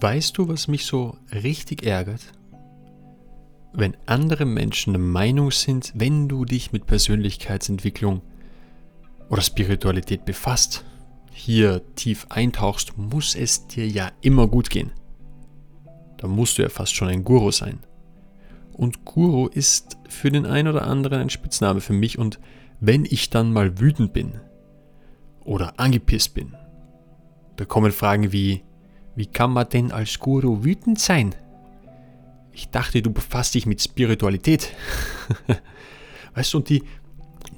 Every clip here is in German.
Weißt du, was mich so richtig ärgert? Wenn andere Menschen der Meinung sind, wenn du dich mit Persönlichkeitsentwicklung oder Spiritualität befasst, hier tief eintauchst, muss es dir ja immer gut gehen. Da musst du ja fast schon ein Guru sein. Und Guru ist für den einen oder anderen ein Spitzname für mich und wenn ich dann mal wütend bin oder angepisst bin, da kommen Fragen wie, wie kann man denn als Guru wütend sein? Ich dachte, du befasst dich mit Spiritualität. weißt du, und die,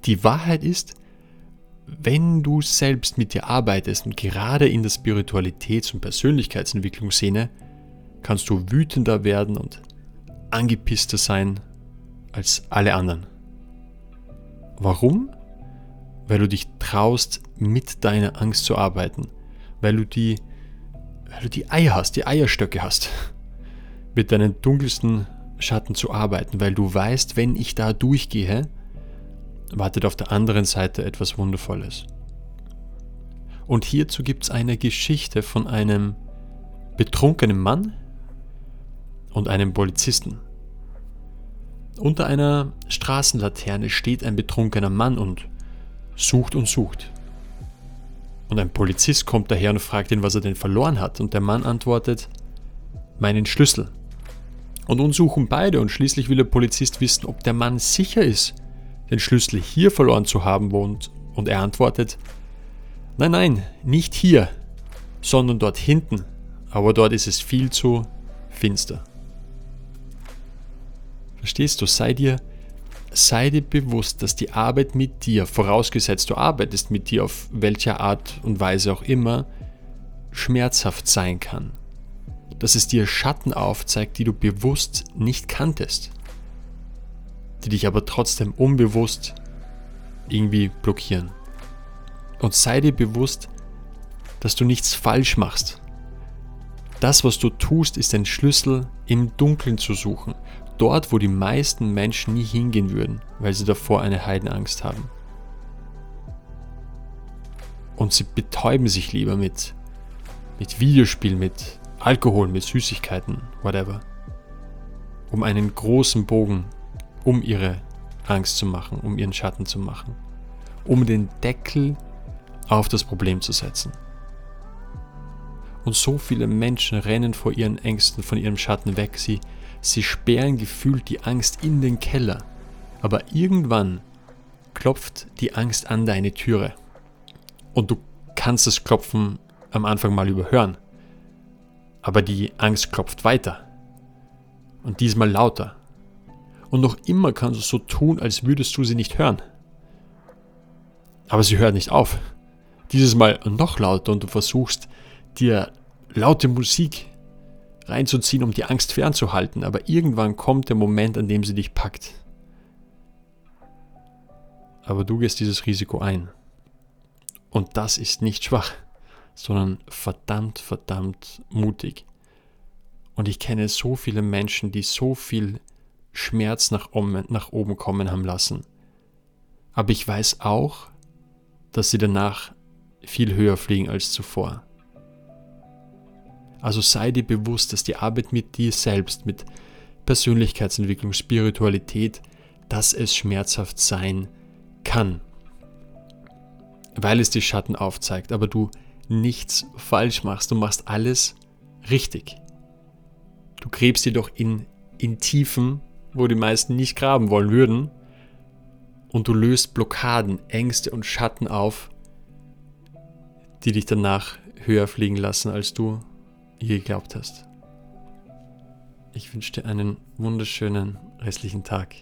die Wahrheit ist, wenn du selbst mit dir arbeitest und gerade in der Spiritualitäts- und Persönlichkeitsentwicklungsszene, kannst du wütender werden und angepisster sein als alle anderen. Warum? Weil du dich traust, mit deiner Angst zu arbeiten, weil du die weil du die Eier hast, die Eierstöcke hast, mit deinen dunkelsten Schatten zu arbeiten, weil du weißt, wenn ich da durchgehe, wartet auf der anderen Seite etwas Wundervolles. Und hierzu gibt es eine Geschichte von einem betrunkenen Mann und einem Polizisten. Unter einer Straßenlaterne steht ein betrunkener Mann und sucht und sucht. Und ein Polizist kommt daher und fragt ihn, was er denn verloren hat. Und der Mann antwortet, meinen Schlüssel. Und nun suchen beide und schließlich will der Polizist wissen, ob der Mann sicher ist, den Schlüssel hier verloren zu haben wohnt. Und er antwortet, nein, nein, nicht hier, sondern dort hinten. Aber dort ist es viel zu finster. Verstehst du? Sei dir sei dir bewusst, dass die Arbeit mit dir, vorausgesetzt du arbeitest mit dir auf welcher Art und Weise auch immer, schmerzhaft sein kann. Dass es dir Schatten aufzeigt, die du bewusst nicht kanntest, die dich aber trotzdem unbewusst irgendwie blockieren. Und sei dir bewusst, dass du nichts falsch machst. Das, was du tust, ist ein Schlüssel im Dunkeln zu suchen dort, wo die meisten Menschen nie hingehen würden, weil sie davor eine Heidenangst haben. Und sie betäuben sich lieber mit, mit Videospielen, mit Alkohol, mit Süßigkeiten, whatever, um einen großen Bogen um ihre Angst zu machen, um ihren Schatten zu machen, um den Deckel auf das Problem zu setzen. Und so viele Menschen rennen vor ihren Ängsten, von ihrem Schatten weg. Sie Sie sperren gefühlt die Angst in den Keller. Aber irgendwann klopft die Angst an deine Türe. Und du kannst das Klopfen am Anfang mal überhören. Aber die Angst klopft weiter. Und diesmal lauter. Und noch immer kannst du so tun, als würdest du sie nicht hören. Aber sie hört nicht auf. Dieses Mal noch lauter und du versuchst dir laute Musik reinzuziehen, um die Angst fernzuhalten, aber irgendwann kommt der Moment, an dem sie dich packt. Aber du gehst dieses Risiko ein. Und das ist nicht schwach, sondern verdammt, verdammt mutig. Und ich kenne so viele Menschen, die so viel Schmerz nach oben, nach oben kommen haben lassen. Aber ich weiß auch, dass sie danach viel höher fliegen als zuvor. Also sei dir bewusst, dass die Arbeit mit dir selbst, mit Persönlichkeitsentwicklung, Spiritualität, dass es schmerzhaft sein kann. Weil es die Schatten aufzeigt, aber du nichts falsch machst, du machst alles richtig. Du gräbst jedoch in, in Tiefen, wo die meisten nicht graben wollen würden, und du löst Blockaden, Ängste und Schatten auf, die dich danach höher fliegen lassen, als du je geglaubt hast. Ich wünsche dir einen wunderschönen restlichen Tag.